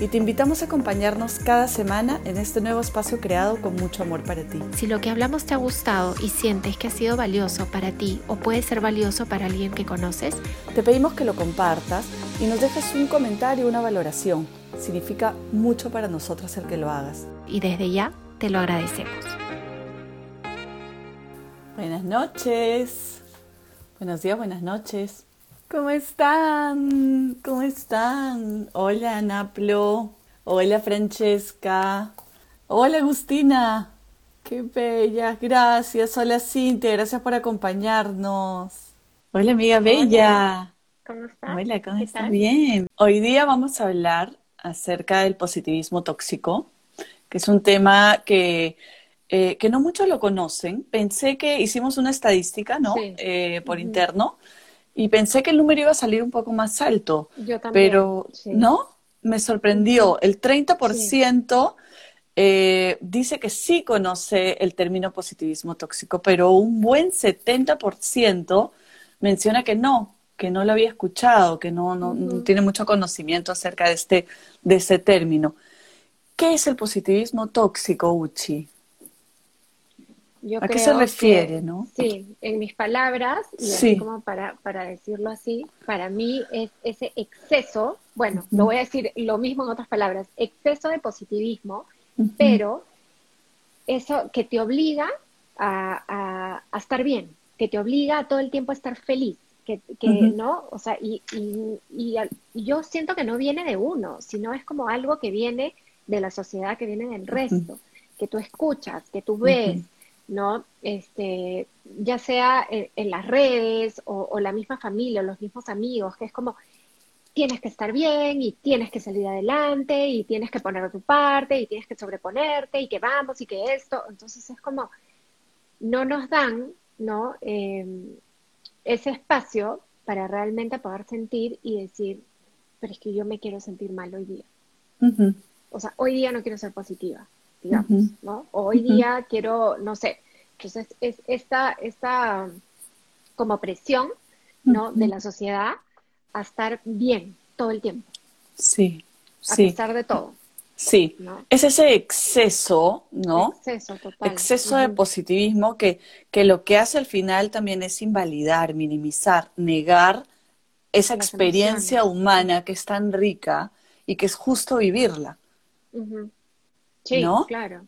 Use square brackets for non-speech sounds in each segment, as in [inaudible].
Y te invitamos a acompañarnos cada semana en este nuevo espacio creado con mucho amor para ti. Si lo que hablamos te ha gustado y sientes que ha sido valioso para ti o puede ser valioso para alguien que conoces, te pedimos que lo compartas y nos dejes un comentario una valoración Significa mucho para nosotros el que lo hagas. Y desde ya te lo agradecemos. Buenas noches. Buenos días, buenas noches. ¿Cómo están? ¿Cómo están? Hola, Naplo. Hola, Francesca. Hola, Agustina. Qué bella. Gracias. Hola, Cintia. Gracias por acompañarnos. Hola, amiga bella. ¿Cómo estás? Hola, ¿cómo estás? Bien. Hoy día vamos a hablar acerca del positivismo tóxico, que es un tema que, eh, que no muchos lo conocen. Pensé que hicimos una estadística, ¿no? Eh, por interno, y pensé que el número iba a salir un poco más alto. Yo también. Pero, ¿no? Me sorprendió. El 30% eh, dice que sí conoce el término positivismo tóxico, pero un buen 70% menciona que no, que no lo había escuchado, que no, no, tiene mucho conocimiento acerca de este, de ese término. ¿Qué es el positivismo tóxico, Uchi? ¿A qué se refiere, no? Sí, en mis palabras, y así como para, para decirlo así, para mí es ese exceso, bueno, lo voy a decir lo mismo en otras palabras, exceso de positivismo, pero eso que te obliga a, a, estar bien, que te obliga a todo el tiempo a estar feliz, que, ¿no? O sea, y, y, yo siento que no viene de uno, sino es como algo que viene de la sociedad, que viene del resto, que tú escuchas, que tú ves, ¿no? Este, ya sea en, las redes o, la misma familia o los mismos amigos, que es como, tienes que estar bien y tienes que salir adelante y tienes que poner tu parte y tienes que sobreponerte y que vamos y que esto. Entonces es como, no nos dan, ¿no? Eh, ese espacio para realmente poder sentir y decir, pero es que yo me quiero sentir mal hoy día. O sea, hoy día no quiero ser positiva, digamos, ¿no? Hoy día quiero, no sé. Entonces, es esta, esta como presión, ¿no? De la sociedad a estar bien todo el tiempo. Sí, a pesar de todo. Sí, es ese exceso, ¿no? Exceso, total. Exceso de positivismo que, que lo que hace al final también es invalidar, minimizar, negar esa experiencia humana que es tan rica y que es justo vivirla. Sí, claro.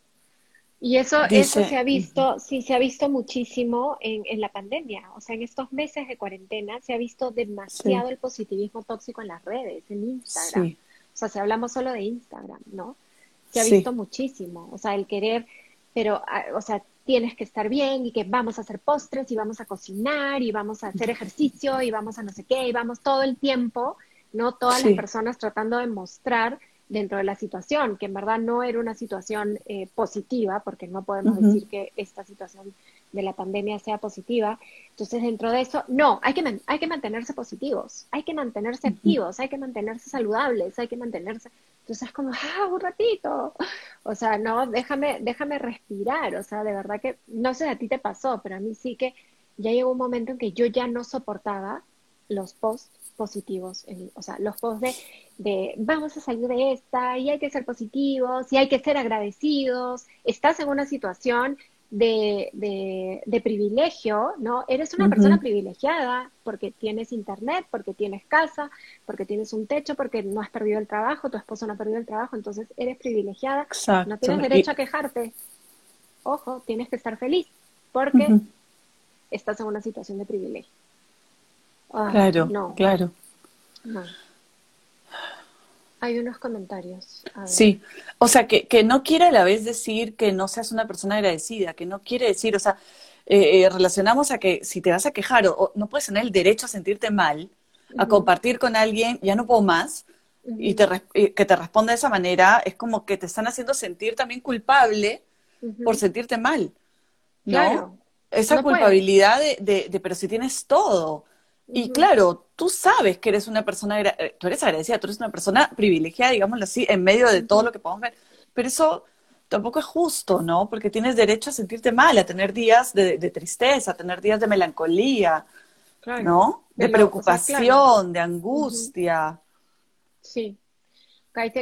Y eso, eso se ha visto, sí, se ha visto muchísimo en, en, la pandemia. O sea, en estos meses de cuarentena se ha visto demasiado el positivismo tóxico en las redes, en Instagram. Sí. O sea, si hablamos solo de Instagram, ¿no? Se ha visto muchísimo. O sea, el querer, pero, ah, o sea, tienes que estar bien y que vamos a hacer postres y vamos a cocinar y vamos a hacer ejercicio y vamos a no sé qué y vamos todo el tiempo, ¿no? Todas las personas tratando de mostrar dentro de la situación, que en verdad no era una situación eh, positiva, porque no podemos decir que esta situación de la pandemia sea positiva. Entonces, dentro de eso, no, hay que, hay que mantenerse positivos, hay que mantenerse activos, hay que mantenerse saludables, hay que mantenerse... Entonces es como, ah, un ratito. O sea, no, déjame, déjame respirar. O sea, de verdad que, no sé, a ti te pasó, pero a mí sí que ya llegó un momento en que yo ya no soportaba los posts positivos, o sea, los posts de, de vamos a salir de esta y hay que ser positivos y hay que ser agradecidos, estás en una situación de, de, privilegio, ¿no? Eres una persona privilegiada porque tienes internet, porque tienes casa, porque tienes un techo, porque no has perdido el trabajo, tu esposo no ha perdido el trabajo, entonces eres privilegiada. No tienes derecho a quejarte. Ojo, tienes que estar feliz porque estás en una situación de privilegio. Claro, no. claro. No. Hay unos comentarios. Sí, o sea, que, que, no quiere a la vez decir que no seas una persona agradecida, que no quiere decir, o sea, eh, eh, relacionamos a que si te vas a quejar o, no puedes tener el derecho a sentirte mal, a compartir con alguien, ya no puedo más, y, te, que te responda de esa manera, es como que te están haciendo sentir también culpable por sentirte mal. ¿no? Esa culpabilidad de, de, pero si tienes todo. Y claro, tú sabes que eres una persona, eh, tú eres agradecida, tú eres una persona privilegiada, digámoslo así, en medio de todo lo que podemos ver. Pero eso tampoco es justo, ¿no? Porque tienes derecho a sentirte mal, a tener días de, tristeza, a tener días de melancolía, ¿no? De, preocupación, de angustia. Sí.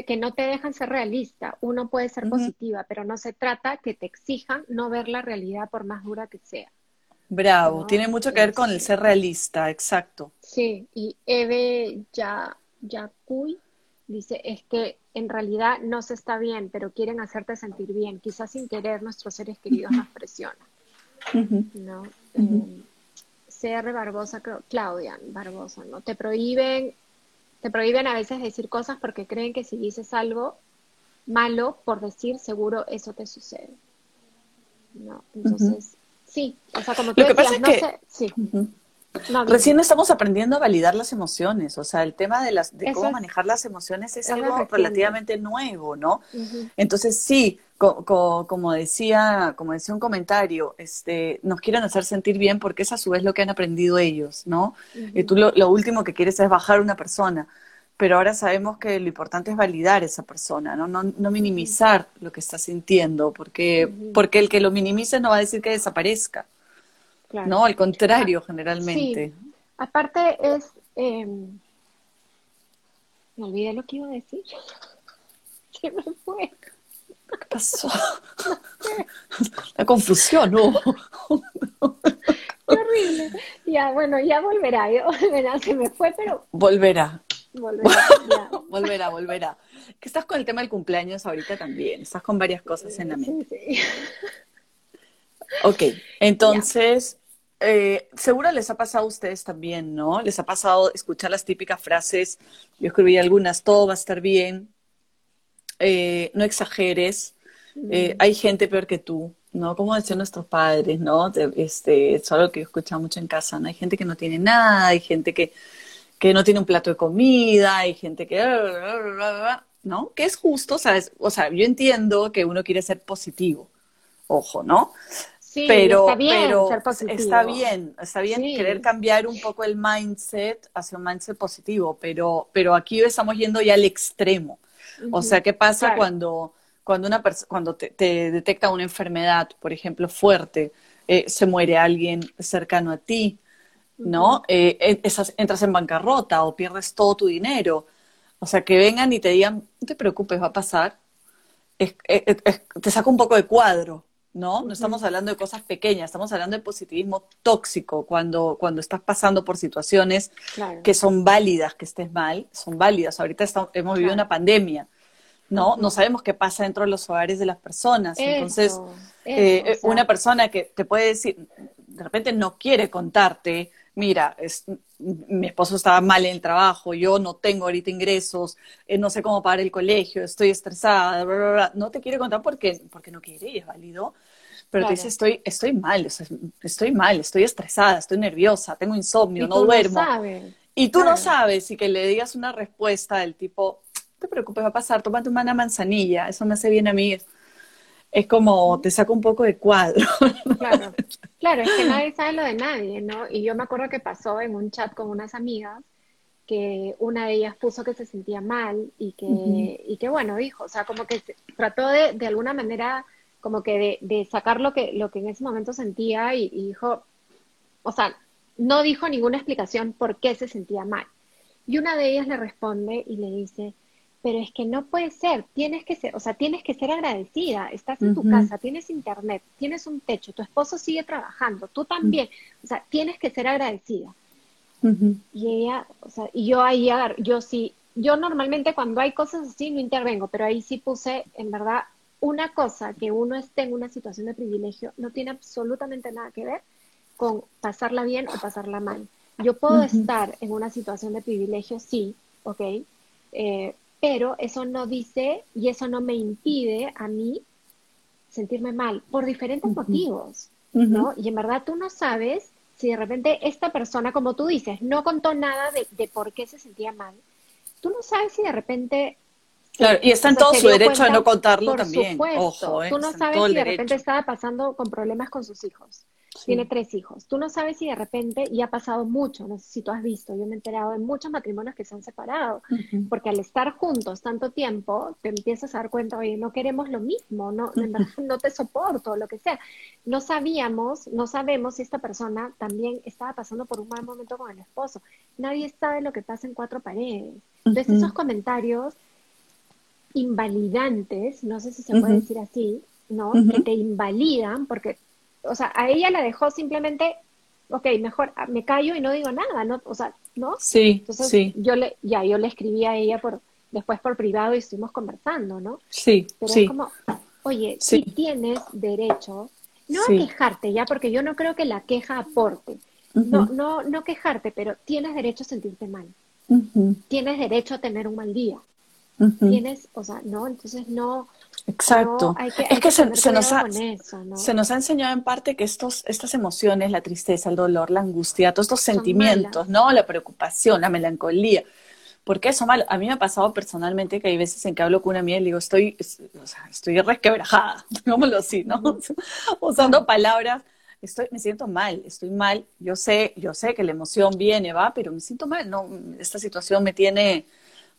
Que no te dejan ser realista. Uno puede ser positiva, pero no se trata que te exijan no ver la realidad por más dura que sea. Bravo, tiene mucho que ver con el ser realista, exacto. Sí, y Eve ya, Yacuy dice, es que en realidad no se está bien, pero quieren hacerte sentir bien. Quizás sin querer nuestros seres queridos nos presionan. ¿no? Eh, CR Barbosa, Claudia Barbosa, ¿no? Te prohíben, te prohíben a veces decir cosas porque creen que si dices algo malo por decir, seguro eso te sucede. ¿no? Entonces, Sí, o sea, como tú Lo que pasa es que... sí. Recién estamos aprendiendo a validar las emociones, o sea, el tema de las de cómo manejar las emociones es, algo relativamente nuevo, ¿no? Entonces sí, como decía, como decía un comentario, este, nos quieren hacer sentir bien porque es a su vez lo que han aprendido ellos, ¿no? Y tú lo, lo, último que quieres es bajar una persona pero ahora sabemos que lo importante es validar esa persona, no, no, minimizar lo que está sintiendo, porque, porque el que lo minimice no va a decir que desaparezca. No, al contrario, generalmente. Sí. Aparte es... Em, me olvidé lo que iba a decir. [laughs] Se me fue. ¿Qué pasó? La confusión, ¿no? [laughs] Qué horrible. Ya, bueno, ya volverá, ya volverá, se me fue, pero... Volverá. [laughs] Volverá, volverá, Que estás con el tema del cumpleaños ahorita también. Estás con varias cosas en la mente. Sí, Ok, entonces, eh, seguro les ha pasado a ustedes también, ¿no? Les ha pasado escuchar las típicas frases, yo escribí algunas, todo va a estar bien, eh, no exageres, eh, hay gente peor que tú, ¿no? Como decían nuestros padres, ¿no? Este, es algo que he escuchado mucho en casa, ¿no? Hay gente que no tiene nada, hay gente que que no tiene un plato de comida, hay gente que... ¿No? Que es justo, ¿sabes? O sea, yo entiendo que uno quiere ser positivo, ojo, ¿no? Sí, pero, está bien pero está bien, está bien querer cambiar un poco el mindset hacia un mindset positivo, pero, pero aquí estamos yendo ya al extremo. O sea, ¿qué pasa cuando, cuando, una cuando te, detecta una enfermedad, por ejemplo, fuerte, eh, se muere alguien cercano a ti, ¿no? Eh, entras en bancarrota o pierdes todo tu dinero. O sea, que vengan y te digan, no te preocupes, va a pasar. te saca un poco de cuadro, ¿no? No estamos hablando de cosas pequeñas, estamos hablando de positivismo tóxico, cuando, cuando estás pasando por situaciones que son válidas, que estés mal, son válidas. Ahorita hemos vivido una pandemia, ¿no? No sabemos qué pasa dentro de los hogares de las personas. Entonces, eh, una persona que te puede decir, de repente no quiere contarte mira, mi esposo estaba mal en el trabajo, yo no tengo ahorita ingresos, eh, no sé cómo pagar el colegio, estoy estresada, no te quiere contar porque, porque no quiere y es válido, pero te dice, estoy, estoy mal, estoy mal, estoy estresada, estoy nerviosa, tengo insomnio, no duermo. Y tú no sabes y que le digas una respuesta del tipo, no te preocupes, va a pasar, tómate una manzanilla, eso me hace bien a mí. Es como, te saca un poco de cuadro. Claro. [laughs] Claro, es que nadie sabe lo de nadie, ¿no? Y yo me acuerdo que pasó en un chat con unas amigas que una de ellas puso que se sentía mal y que, y que bueno, dijo, o sea, como que trató de, de alguna manera, como que de, de, sacar lo que, lo que en ese momento sentía y, y dijo, o sea, no dijo ninguna explicación por qué se sentía mal. Y una de ellas le responde y le dice, pero es que no puede ser, tienes que ser, o sea, tienes que ser agradecida, estás en tu casa, tienes internet, tienes un techo, tu esposo sigue trabajando, tú también, o sea, tienes que ser agradecida. Y ella, o sea, y yo ahí, yo sí, yo normalmente cuando hay cosas así no intervengo, pero ahí sí puse, en verdad, una cosa que uno esté en una situación de privilegio no tiene absolutamente nada que ver con pasarla bien o pasarla mal. Yo puedo estar en una situación de privilegio, sí, ok, eh, pero eso no dice y eso no me impide a mí sentirme mal por diferentes motivos, ¿no? Y en verdad tú no sabes si de repente esta persona, como tú dices, no contó nada de, por qué se sentía mal. Tú no sabes si de repente... Claro, y está en todo su derecho a no contarlo también. Supuesto, Ojo, ¿eh? Tú no sabes si de repente estaba pasando con problemas con sus hijos. Tiene tres hijos. Tú no sabes si de repente, y ha pasado mucho, no sé si tú has visto, yo me he enterado de muchos matrimonios que se han separado, porque al estar juntos tanto tiempo, te empiezas a dar cuenta, oye, no queremos lo mismo, no, no te soporto, lo que sea. No sabíamos, no sabemos si esta persona también estaba pasando por un mal momento con el esposo. Nadie sabe lo que pasa en cuatro paredes. Entonces, esos comentarios invalidantes, no sé si se puede decir así, ¿no? Que te invalidan, porque, o sea, a ella la dejó simplemente, ok, mejor ah, me callo y no digo nada, ¿no? O sea, ¿no? Sí, Entonces, sí. Yo le, ya, yo le escribí a ella por, después por privado y estuvimos conversando, ¿no? Sí, Pero sí. es como, oye, si tienes derecho, no a quejarte ya, porque yo no creo que la queja aporte. No, no, no quejarte, pero tienes derecho a sentirte mal. Tienes derecho a tener un mal día. Tienes, o sea, no, entonces no. Exacto. es que, se, nos ha, se nos ha enseñado en parte que estos, estas emociones, la tristeza, el dolor, la angustia, todos estos sentimientos, ¿no? La preocupación, la melancolía. Porque eso mal, a mí me ha pasado personalmente que hay veces en que hablo con una amiga y le digo, estoy, o sea, estoy resquebrajada, [laughs] digámoslo así, ¿no? [laughs] Usando palabras, estoy, me siento mal, estoy mal, yo sé, yo sé que la emoción viene, va, pero me siento mal, no, esta situación me tiene,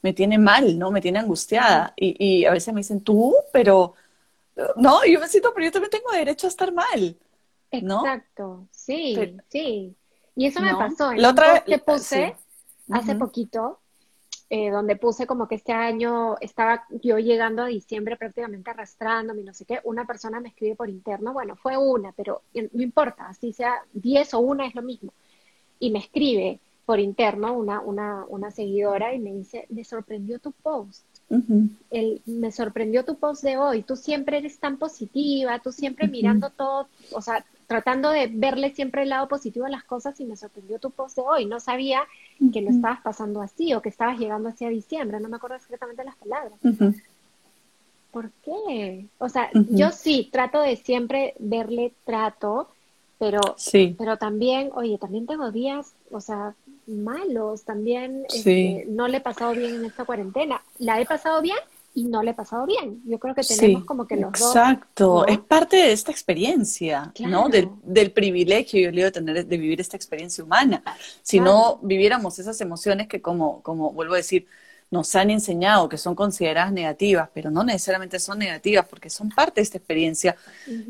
me tiene mal, ¿no? Me tiene angustiada. Y, a veces me dicen, tú, pero, no, yo me siento, pero yo también tengo derecho a estar mal. ¿no? Exacto, sí, sí. Y eso me pasó. En la otra que puse hace poquito, eh, donde puse como que este año estaba yo llegando a diciembre prácticamente arrastrándome, no sé qué, una persona me escribe por interno, bueno, fue una, pero no importa, así sea 10 o una es lo mismo. Y me escribe, por interno una, una, una seguidora y me dice, me sorprendió tu post. El, me sorprendió tu post de hoy. Tú siempre eres tan positiva, tú siempre mirando todo, o sea, tratando de verle siempre el lado positivo a las cosas y me sorprendió tu post de hoy. No sabía que lo estabas pasando así o que estabas llegando hacia diciembre. No me acuerdo exactamente las palabras. ¿Por qué? O sea, yo sí trato de siempre verle trato, pero, sí. pero también, oye, también tengo días, o sea, malos también. Este, no le he pasado bien en esta cuarentena. La he pasado bien y no le he pasado bien. Yo creo que tenemos como que los exacto. dos. Exacto, es parte de esta experiencia, ¿no? Del, del, privilegio, yo le digo, tener, de vivir esta experiencia humana. Si no viviéramos esas emociones que, como, como vuelvo a decir, nos han enseñado que son consideradas negativas, pero no necesariamente son negativas porque son parte de esta experiencia,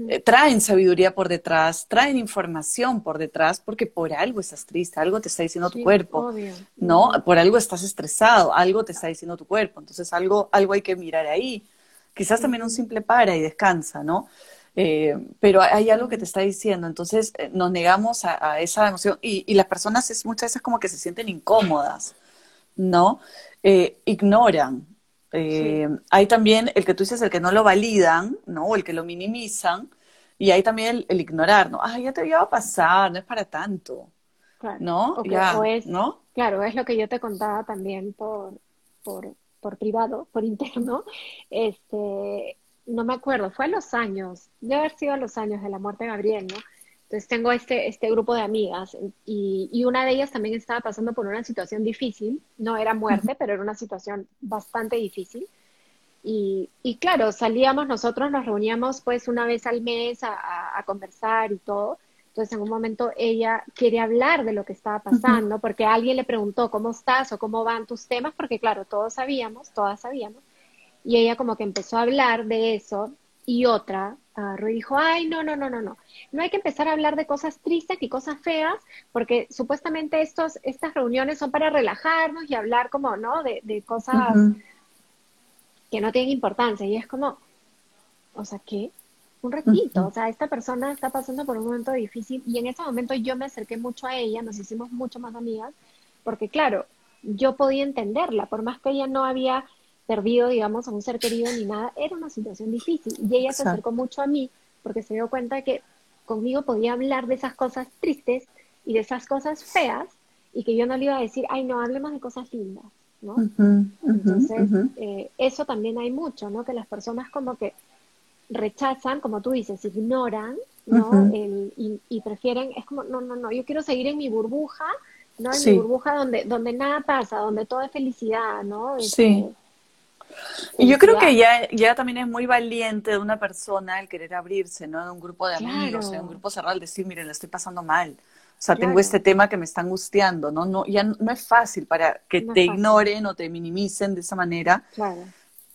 eh, traen sabiduría por detrás, traen información por detrás, porque por algo estás triste, algo te está diciendo tu cuerpo, ¿no? Por algo estás estresado, algo te está diciendo tu cuerpo, entonces algo, algo hay que mirar ahí. Quizás también un simple para y descansa, ¿no? Eh, pero hay algo que te está diciendo, entonces eh, nos negamos a, esa emoción y, y, las personas es, muchas veces como que se sienten incómodas, ¿no? Eh, ignoran. Eh, hay también el que tú dices, el que no lo validan, ¿no? O el que lo minimizan. Y hay también el, ignorar, ¿no? Ah, ya te iba a pasar, no es para tanto. ¿No? ya, es, ¿no? Claro, es lo que yo te contaba también por, por, por privado, por [laughs] interno. Este, no me acuerdo, fue a los años, debe haber sido a los años de la muerte de Gabriel, ¿no? Entonces tengo este, este grupo de amigas y, y, una de ellas también estaba pasando por una situación difícil, no era muerte, pero era una situación bastante difícil. Y, y, claro, salíamos nosotros, nos reuníamos pues una vez al mes a, a, conversar y todo. Entonces en un momento ella quiere hablar de lo que estaba pasando porque alguien le preguntó cómo estás o cómo van tus temas, porque claro, todos sabíamos, todas sabíamos. Y ella como que empezó a hablar de eso y otra agarró y dijo, ay, no, no, no, no, no. No hay que empezar a hablar de cosas tristes y cosas feas, porque supuestamente estos, estas reuniones son para relajarnos y hablar como, ¿no? De, cosas que no tienen importancia. Y es como, o sea, ¿qué? Un ratito, o sea, esta persona está pasando por un momento difícil y en ese momento yo me acerqué mucho a ella, nos hicimos mucho más amigas, porque claro, yo podía entenderla, por más que ella no había perdido, digamos, a un ser querido ni nada, era una situación difícil. Y ella se acercó mucho a mí porque se dio cuenta que conmigo podía hablar de esas cosas tristes y de esas cosas feas y que yo no le iba a decir, ay, no, hablemos de cosas lindas, ¿no? Entonces, eh, eso también hay mucho, ¿no? Que las personas como que rechazan, como tú dices, ignoran, ¿no? y, y, prefieren, es como, no, no, no, yo quiero seguir en mi burbuja, ¿no? En mi burbuja donde, donde nada pasa, donde todo es felicidad, ¿no? sí. Y yo creo que ya, ya también es muy valiente de una persona el querer abrirse, ¿no? De un grupo de amigos, de un grupo cerrado, el decir, miren, le estoy pasando mal. O sea, tengo este tema que me está angustiando, ¿no? no ya no es fácil para que te ignoren o te minimicen de esa manera. Claro.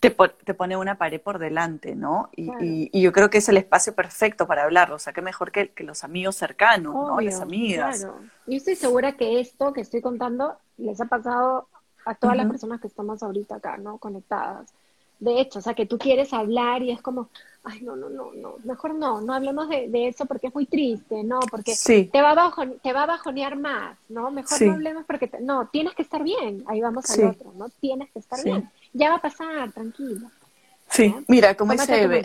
Te, te, pone una pared por delante, ¿no? Y, y, yo creo que es el espacio perfecto para hablarlo. O sea, qué mejor que, que los amigos cercanos, ¿no? Las amigas. Claro. Yo estoy segura que esto que estoy contando les ha pasado a todas las personas que estamos ahorita acá, ¿no? Conectadas. De hecho, o sea, que tú quieres hablar y es como, ay, no, no, no, no, mejor no, no hablemos de, eso porque es muy triste, ¿no? Porque te, va a te va a bajonear más, ¿no? Mejor no hablemos porque, no, tienes que estar bien, ahí vamos al otro, ¿no? Tienes que estar bien, ya va a pasar, tranquilo. Sí, mira, como dice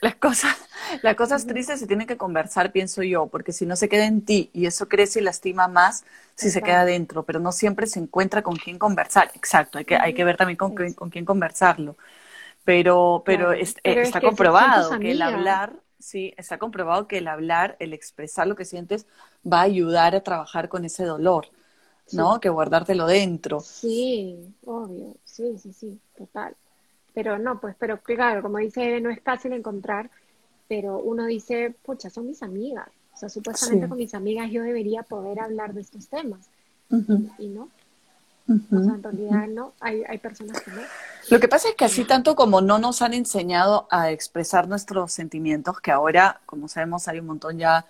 las cosas, las cosas tristes se tienen que conversar, pienso yo, porque si no se queda en ti y eso crece y lastima más si se queda dentro, pero no siempre se encuentra con quién conversar. Exacto, hay que, hay que ver también con, con quién conversarlo. Pero, pero, eh, está comprobado que el hablar, sí, está comprobado que el hablar, el expresar lo que sientes, va a ayudar a trabajar con ese dolor, ¿no? Que guardártelo dentro. Sí, obvio, sí, sí, sí, total. Pero no, pues, pero claro, como dice Eve, no es fácil encontrar, pero uno dice, pucha, son mis amigas. O sea, supuestamente con mis amigas yo debería poder hablar de estos temas. Y no. o sea, en realidad no, hay, hay personas que no. Lo que pasa es que así tanto como no nos han enseñado a expresar nuestros sentimientos, que ahora, como sabemos, hay un montón ya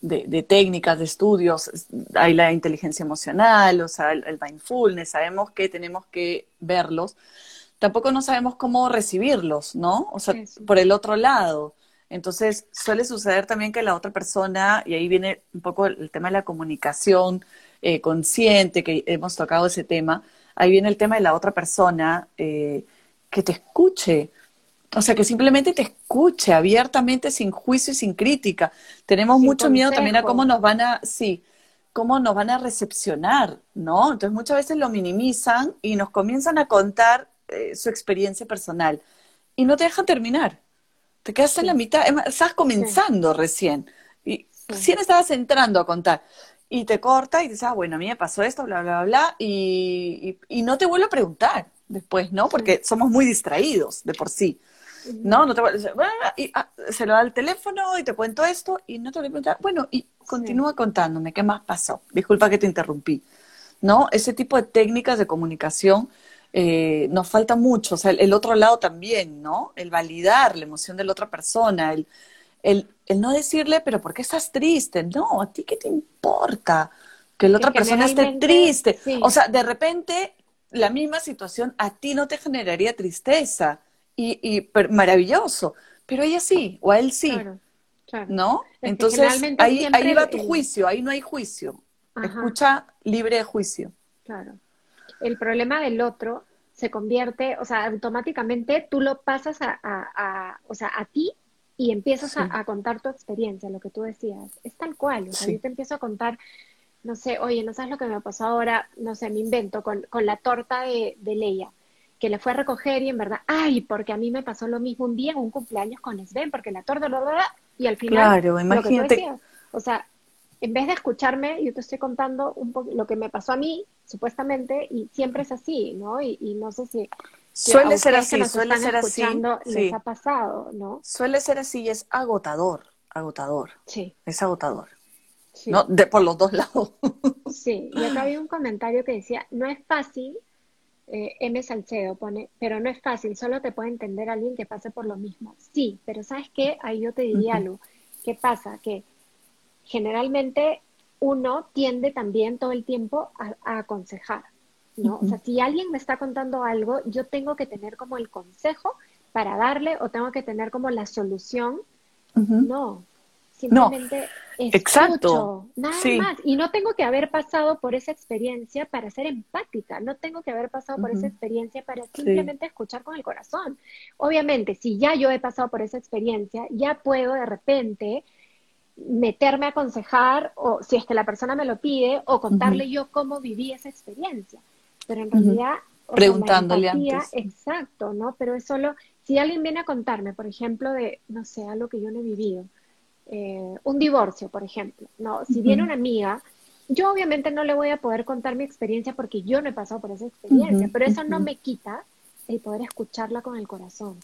de, de técnicas, de estudios, hay la inteligencia emocional, o sea, el mindfulness, sabemos que tenemos que verlos tampoco no sabemos cómo recibirlos, ¿no? O sea, por el otro lado. Entonces, suele suceder también que la otra persona, y ahí viene un poco el, tema de la comunicación eh, consciente, que hemos tocado ese tema, ahí viene el tema de la otra persona eh, que te escuche, o sea, que simplemente te escuche abiertamente, sin juicio y sin crítica. Tenemos mucho miedo también a cómo nos van a, sí, cómo nos van a recepcionar, ¿no? Entonces muchas veces lo minimizan y nos comienzan a contar eh, su experiencia personal y no te deja terminar. Te quedas en la mitad, estás comenzando recién y recién estabas entrando a contar y te corta y dices, ah, bueno, a mí me pasó esto, bla, bla, bla, y, y, no te vuelve a preguntar después, ¿no? Porque somos muy distraídos de por sí. ¿no? no te y, ah, se lo da el teléfono y te cuento esto y no te voy a preguntar, bueno, y continúa contándome, ¿qué más pasó? Disculpa que te interrumpí, ¿no? Ese tipo de técnicas de comunicación eh, nos falta mucho, o sea, el, otro lado también, ¿no? El validar la emoción de la otra persona, el, el, el, no decirle, pero ¿por qué estás triste? No, ¿a ti qué te importa? Que la otra persona esté triste. O sea, de repente la misma situación a ti no te generaría tristeza y, y maravilloso, pero ella sí, o a él sí. ¿No? Entonces, ahí, ahí va tu juicio, ahí no hay juicio. Escucha libre de juicio. Claro el problema del otro se convierte, o sea, automáticamente tú lo pasas a, o sea, a ti y empiezas a, contar tu experiencia, lo que tú decías. Es tal cual, o sea, yo te empiezo a contar, no sé, oye, no sabes lo que me pasó ahora, no sé, me invento con, con la torta de, de Leia, que le fue a recoger y en verdad, ay, porque a mí me pasó lo mismo un día en un cumpleaños con Sven, porque la torta lo da y al final, claro, imagínate. o sea, en vez de escucharme, yo te estoy contando un poco lo que me pasó a mí, supuestamente, y siempre es así, ¿no? Y, no sé si... Suele ser así, suele ser así. Les ha pasado, ¿no? Suele ser así y es agotador, agotador. Sí. Es agotador. ¿No? De, por los dos lados. [laughs] Sí, y acá había un comentario que decía, no es fácil, eh, M. Salcedo pone, pero no es fácil, solo te puede entender alguien que pase por lo mismo. Sí, pero ¿sabes qué? Ahí yo te diría algo. ¿Qué pasa? Que generalmente uno tiende también todo el tiempo a, aconsejar, ¿no? O sea, si alguien me está contando algo, yo tengo que tener como el consejo para darle o tengo que tener como la solución. No, simplemente escucho, Exacto. nada más. Y no tengo que haber pasado por esa experiencia para ser empática, no tengo que haber pasado por esa experiencia para simplemente escuchar con el corazón. Obviamente, si ya yo he pasado por esa experiencia, ya puedo de repente meterme a aconsejar o si es que la persona me lo pide o contarle yo cómo viví esa experiencia. Pero en realidad... Preguntándole antes. Exacto, ¿no? Pero es solo, si alguien viene a contarme, por ejemplo, de, no sé, algo que yo no he vivido, eh, un divorcio, por ejemplo, ¿no? Si viene una amiga, yo obviamente no le voy a poder contar mi experiencia porque yo no he pasado por esa experiencia, pero eso no me quita el poder escucharla con el corazón.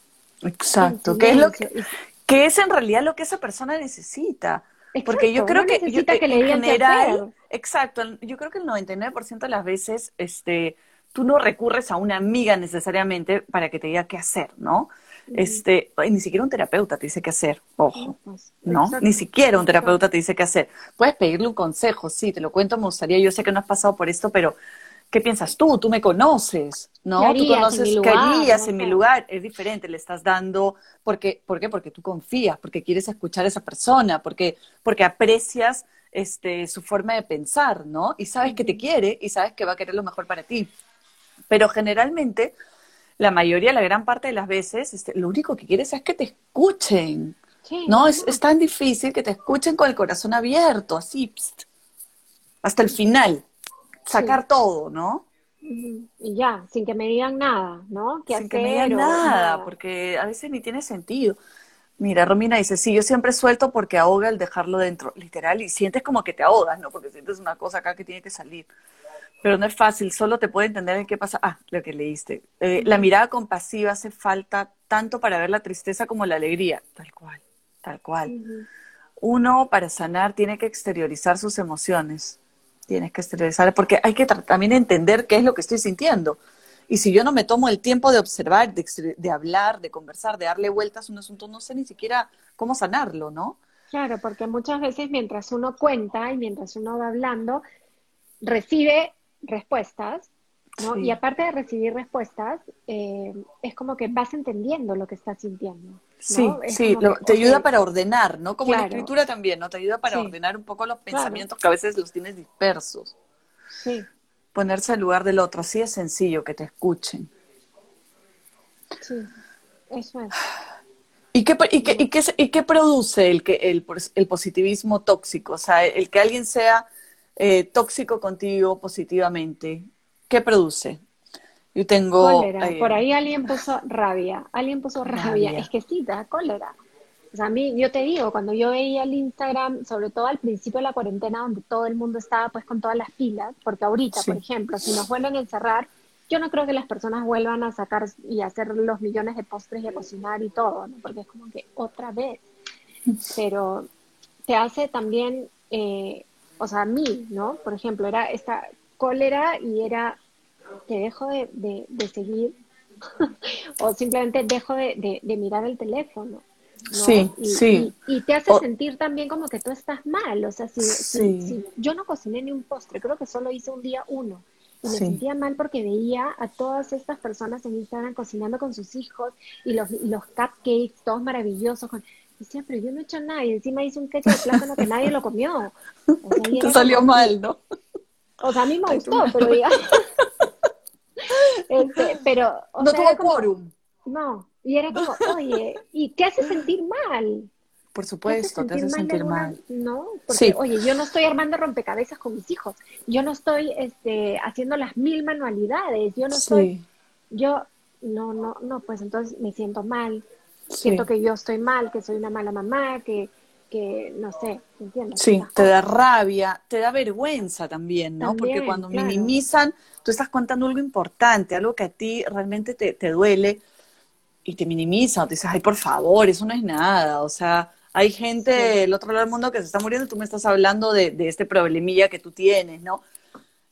Exacto, que es lo que, que es en realidad lo que esa persona necesita. Porque yo creo que, yo, que le general, exacto, yo creo que el 99% de las veces este tú no recurres a una amiga necesariamente para que te diga qué hacer, ¿no? Este, ni siquiera un terapeuta te dice qué hacer, ojo, pues, ¿no? Ni siquiera un terapeuta te dice qué hacer. Puedes pedirle un consejo, sí, te lo cuento, me gustaría, yo sé que no has pasado por esto, pero ¿qué piensas tú? Tú me conoces, ¿no? tú conoces qué harías en mi lugar, es diferente, le estás dando, porque, ¿por qué? Porque tú confías, porque quieres escuchar a esa persona, porque, porque aprecias este, su forma de pensar, ¿no? Y sabes que te quiere y sabes que va a querer lo mejor para ti. Pero generalmente la mayoría, la gran parte de las veces, este, lo único que quieres es que te escuchen. ¿no? Es, tan difícil que te escuchen con el corazón abierto, así, hasta el final, sacar todo, ¿no? Y ya, sin que me digan nada, ¿no? sin que me digan nada, porque a veces ni tiene sentido. Mira, Romina dice, sí, yo siempre suelto porque ahoga el dejarlo dentro, literal, y sientes como que te ahogas, ¿no? Porque sientes una cosa acá que tiene que salir. Pero no es fácil, solo te puede entender en qué pasa. Ah, lo que leíste. Eh, la mirada compasiva hace falta tanto para ver la tristeza como la alegría. Tal cual, tal cual. Uno, para sanar, tiene que exteriorizar sus emociones. Tienes que exteriorizar, porque hay que también entender qué es lo que estoy sintiendo. Y si yo no me tomo el tiempo de observar, de, de hablar, de conversar, de darle vueltas a un asunto, no sé ni siquiera cómo sanarlo, ¿no? Claro, porque muchas veces mientras uno cuenta y mientras uno va hablando, recibe respuestas, ¿no? Y aparte de recibir respuestas, eh, es como que vas entendiendo lo que estás sintiendo. Sí, sí, te ayuda para ordenar, ¿no? Como la escritura también, ¿no? Te ayuda para ordenar un poco los pensamientos que a veces los tienes dispersos. Sí. Ponerse al lugar del otro, así es sencillo, que te escuchen. Sí, eso es. ¿Y qué, y qué, y qué, y qué produce el, que, el, el positivismo tóxico? O sea, el que alguien sea eh, tóxico contigo positivamente, ¿qué produce? Yo tengo... Cólera, eh, por ahí alguien puso rabia, alguien puso rabia, es que sí, da cólera. O sea, a mí, yo te digo, cuando yo veía el Instagram, sobre todo al principio de la cuarentena, donde todo el mundo estaba pues con todas las pilas, porque ahorita, por ejemplo, si nos vuelven a encerrar, yo no creo que las personas vuelvan a sacar y hacer los millones de postres y a cocinar y todo, ¿no? porque es como que otra vez. Pero te hace también eh, o sea, a mí, ¿no? Por ejemplo, era esta cólera y era, te dejo de, de, seguir [laughs] o simplemente dejo de, mirar el teléfono. Sí, sí. Y, te hace sentir también como que tú estás mal. O sea, si, yo no cociné ni un postre, creo que solo hice un día uno. Y me sentía mal porque veía a todas estas personas en Instagram cocinando con sus hijos y los, los cupcakes, todos maravillosos. Con, Decía, pero yo no he hecho nada y encima hice un queso de plátano que nadie lo comió. [laughs] Te salió mal, ¿no? O sea, a mí me gustó, pero. [laughs] este, pero, no tuvo quórum. No, y era como, oye, ¿y qué hace sentir mal? Por supuesto, te hace sentir, mal, No, porque, oye, yo no estoy armando rompecabezas con mis hijos, yo no estoy este, haciendo las mil manualidades, yo no estoy, yo, no, no, no, pues entonces me siento mal, siento que yo estoy mal, que soy una mala mamá, que, que no sé, ¿entiendes? Sí, te da rabia, te da vergüenza también, ¿no? Porque cuando minimizan, tú estás contando algo importante, algo que a ti realmente te, te duele y te minimizan, o te dices, ay, por favor, eso no es nada, o sea, hay gente del otro lado del mundo que se está muriendo, tú me estás hablando de, de este problemilla que tú tienes, ¿no?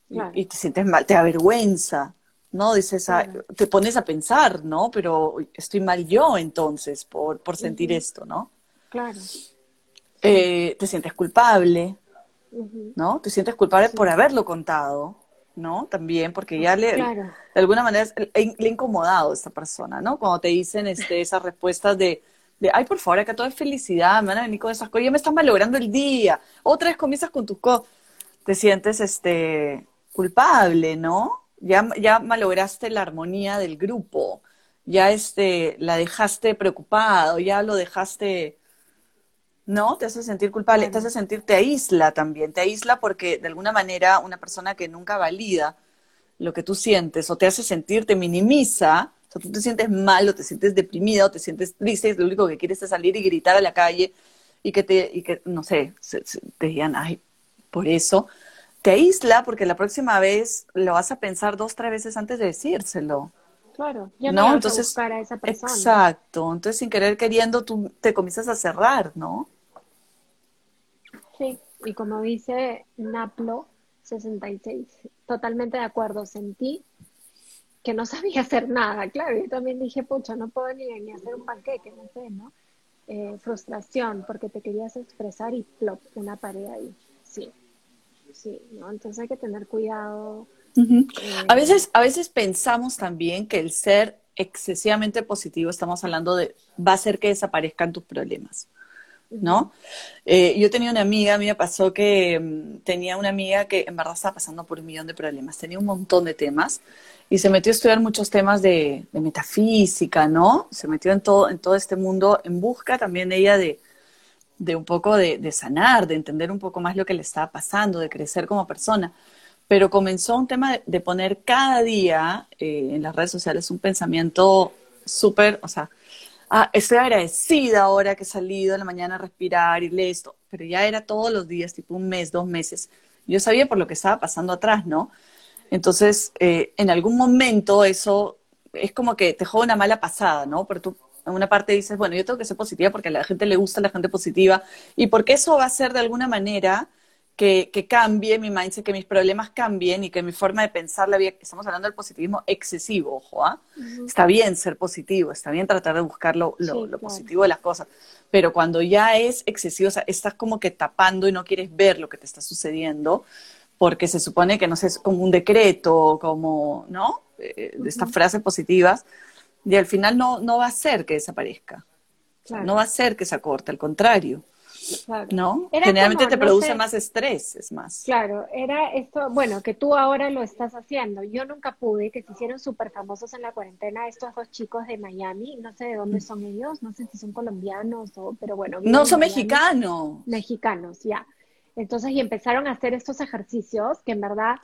Y, y, te sientes mal, te da vergüenza. ¿no? Dices, ah, te pones a pensar, ¿no? Pero estoy mal yo entonces por, por sentir esto, ¿no? Claro. Eh, te sientes culpable, ¿no? Te sientes culpable por haberlo contado, ¿no? También, porque ya le, de alguna manera le, ha incomodado a esta persona, ¿no? Cuando te dicen este, esas respuestas de, de, ay, por favor, acá todo es felicidad, me van a venir con esas cosas, ya me están malogrando el día, otra vez comienzas con tus cosas, te sientes este, culpable, ¿no? ya, ya malograste la armonía del grupo, ya este, la dejaste preocupado, ya lo dejaste, ¿no? Te hace sentir culpable, te hace sentir, te aísla también, te aísla porque de alguna manera una persona que nunca valida lo que tú sientes o te hace sentir, te minimiza, o sea, tú te sientes mal o te sientes deprimida o te sientes triste, lo único que quieres es salir y gritar a la calle y que te, y que, no sé, te digan, ay, por eso, te aísla porque la próxima vez lo vas a pensar dos, tres veces antes de decírselo. claro. Ya no, Entonces, buscar a esa persona. Exacto. Entonces, sin querer queriendo, tú te comienzas a cerrar, ¿no? Sí, y como dice Naplo 66, totalmente de acuerdo, sentí que no [laughs] sabía hacer nada. Claro, yo también dije, pucha, no puedo ni, ni hacer un panqueque, no sé, ¿no? Eh, frustración porque te querías expresar y plop, una pared ahí. Sí, sí, ¿no? Entonces hay que tener cuidado. a, veces, a veces pensamos también que el ser excesivamente positivo, estamos hablando de, va a hacer que desaparezcan tus problemas. ¿No? Eh, yo tenía una amiga, a mí me pasó que mm, tenía una amiga que en verdad estaba pasando por un millón de problemas, tenía un montón de temas y se metió a estudiar muchos temas de, metafísica, ¿no? Se metió en todo, en todo este mundo en busca también ella de, de un poco de, sanar, de entender un poco más lo que le estaba pasando, de crecer como persona. Pero comenzó un tema de, poner cada día eh, en las redes sociales un pensamiento súper, o sea, ah, estoy agradecida ahora que he salido en la mañana a respirar y leer esto, pero ya era todos los días, tipo un mes, dos meses. Yo sabía por lo que estaba pasando atrás, ¿no? Entonces, eh, en algún momento eso es como que te juega una mala pasada, ¿no? Pero tú en una parte dices, bueno, yo tengo que ser positiva porque a la gente le gusta la gente positiva y porque eso va a ser de alguna manera que, cambie mi mindset, que mis problemas cambien y que mi forma de pensar la vida, estamos hablando del positivismo excesivo, ojo, ¿ah? Está bien ser positivo, está bien tratar de buscar lo, positivo de las cosas, pero cuando ya es excesivo, o sea, estás como que tapando y no quieres ver lo que te está sucediendo, porque se supone que no sé, es como un decreto, como, ¿no? Eh, de estas frases positivas, y al final no, no va a ser que desaparezca. No va a ser que se acorte, al contrario. ¿No? Generalmente te produce más estrés, es más. Claro, era esto, bueno, que tú ahora lo estás haciendo. Yo nunca pude, que se hicieron súper famosos en la cuarentena estos dos chicos de Miami, no sé de dónde son ellos, no sé si son colombianos o, pero bueno. No, son mexicanos. Mexicanos, ya. Entonces, y empezaron a hacer estos ejercicios que en verdad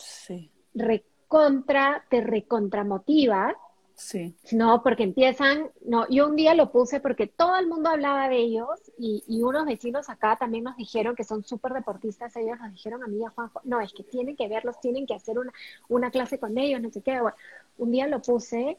recontra, te recontramotiva. Sí. No, porque empiezan, no, yo un día lo puse porque todo el mundo hablaba de ellos y, y unos vecinos acá también nos dijeron que son súper deportistas, ellos nos dijeron a mí a Juanjo, no, es que tienen que verlos, tienen que hacer una, una clase con ellos, no sé qué. Bueno, un día lo puse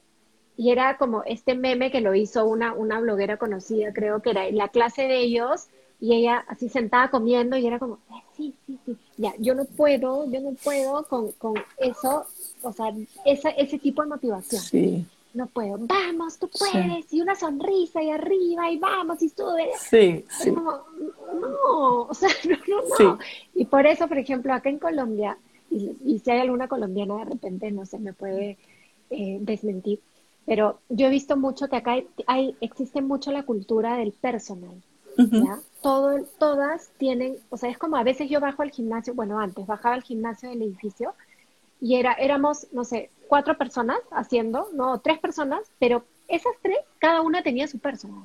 y era como este meme que lo hizo una, una bloguera conocida, creo que era la clase de ellos y ella así sentada comiendo y era como, eh, sí, sí, sí, ya, yo no puedo, yo no puedo con, con eso, o sea, esa, ese tipo de motivación. Sí. No puedo, vamos, tú puedes, y una sonrisa y arriba, y vamos, y sube. Sí, sí. Como, no, o sea, [laughs] no, no, no. Y por eso, por ejemplo, acá en Colombia, y, si hay alguna colombiana de repente, no se me puede eh, desmentir, pero yo he visto mucho que acá hay, existe mucho la cultura del personal. ¿ya? Todo, todas tienen, o sea, es como a veces yo bajo al gimnasio, bueno, antes bajaba al gimnasio del edificio y era, éramos, no sé, cuatro personas haciendo, no, tres personas, pero esas tres, cada una tenía su personal.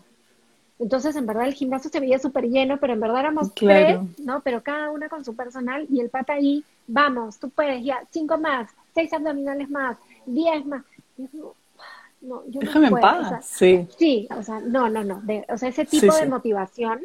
Entonces, en verdad, el gimnasio se veía súper lleno, pero en verdad éramos tres, ¿no? Pero cada una con su personal y el pata ahí, vamos, tú puedes, ya, cinco más, seis abdominales más, diez más. no, yo Déjame no en paz, sí. Sí, o sea, no, no, no. o sea, ese tipo de motivación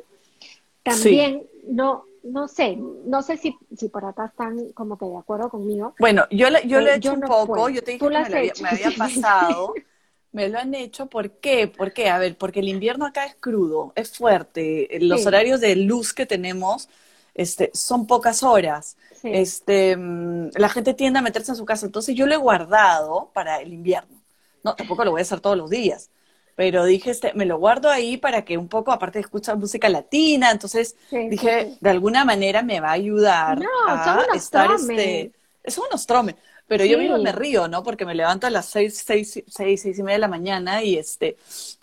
también no, no sé, no sé si, si por acá están como que de acuerdo conmigo. Bueno, yo, yo lo he hecho un poco, yo te dije que me, había, pasado. [laughs] me lo han hecho, ¿por qué? ¿Por qué? A ver, porque el invierno acá es crudo, es fuerte, los horarios de luz que tenemos este, son pocas horas. Este, mm, la gente tiende a meterse en su casa, entonces yo lo he guardado para el invierno. No, tampoco lo voy a hacer todos los días, pero dije, este, me lo guardo ahí para que un poco, aparte de escuchar música latina, entonces dije, de alguna manera me va a ayudar a estar, este, es un ostrome, pero yo mismo me río, ¿no? Porque me levanto a las seis, seis, seis, seis y media de la mañana y este,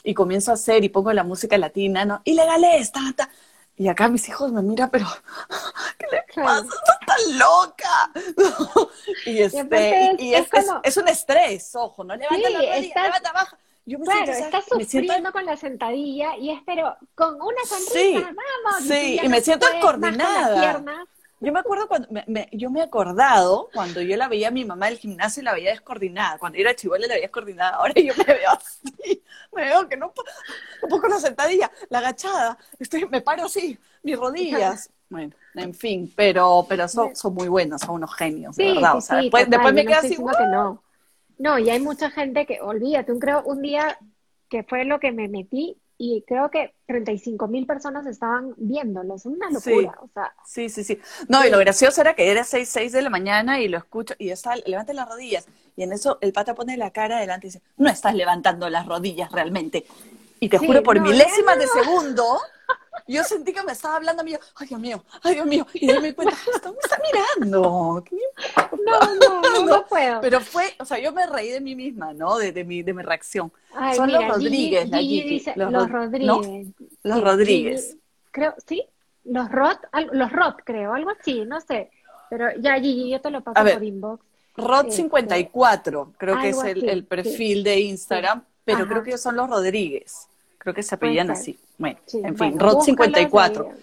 y comienzo a hacer y pongo la música latina, ¿no? Y legales, ta, ta. Y acá mis hijos me miran, pero [laughs] ¿qué le pasa? ¡Está loca! [laughs] y este, y, es, es, un estrés, ojo, ¿no? Levanta la rodilla, levanta, baja claro, estás sufriendo con la sentadilla y es, pero con una sonrisa, vamos. Sí, y, me siento descoordinada. Yo me acuerdo cuando, me, yo me he acordado cuando yo la veía a mi mamá del gimnasio y la veía descoordinada. Cuando yo era chivola la veía descoordinada. Ahora yo me veo así, me veo que no, un poco la sentadilla, la agachada, estoy, me paro así, mis rodillas. [laughs] Bueno, en fin, pero, pero son, son muy buenos, son unos genios, de verdad. o sea, después, después me queda así. Que no No, y hay mucha gente que, olvídate, un, creo, un día que fue lo que me metí y creo que 35 mil personas estaban viéndolo, es una locura, sí. o sea. Sí, sí, sí. No, y lo gracioso era que era 6, 6 de la mañana y lo escucho y está, levanta las rodillas. Y en eso el pata pone la cara adelante y dice, no estás levantando las rodillas realmente. Y te juro, por milésimas de segundo, yo sentí que me estaba hablando a mí, ay Dios mío, ay Dios mío, y me di cuenta, me está mirando. No, no, no, no, puedo. Pero fue, o sea, yo me reí de mí misma, ¿no? De, de mi, de mi reacción. Son los Rodríguez, la Dice, los, Rodríguez. Los Rodríguez. creo, ¿sí? Los Rod, los Rod, creo, algo así, no sé. Pero ya, Gigi, yo te lo paso por inbox. Rod54, este, creo que es el, el perfil de Instagram, pero creo que son los Rodríguez. Creo que se apellían así. Bueno, en fin, Rod 54.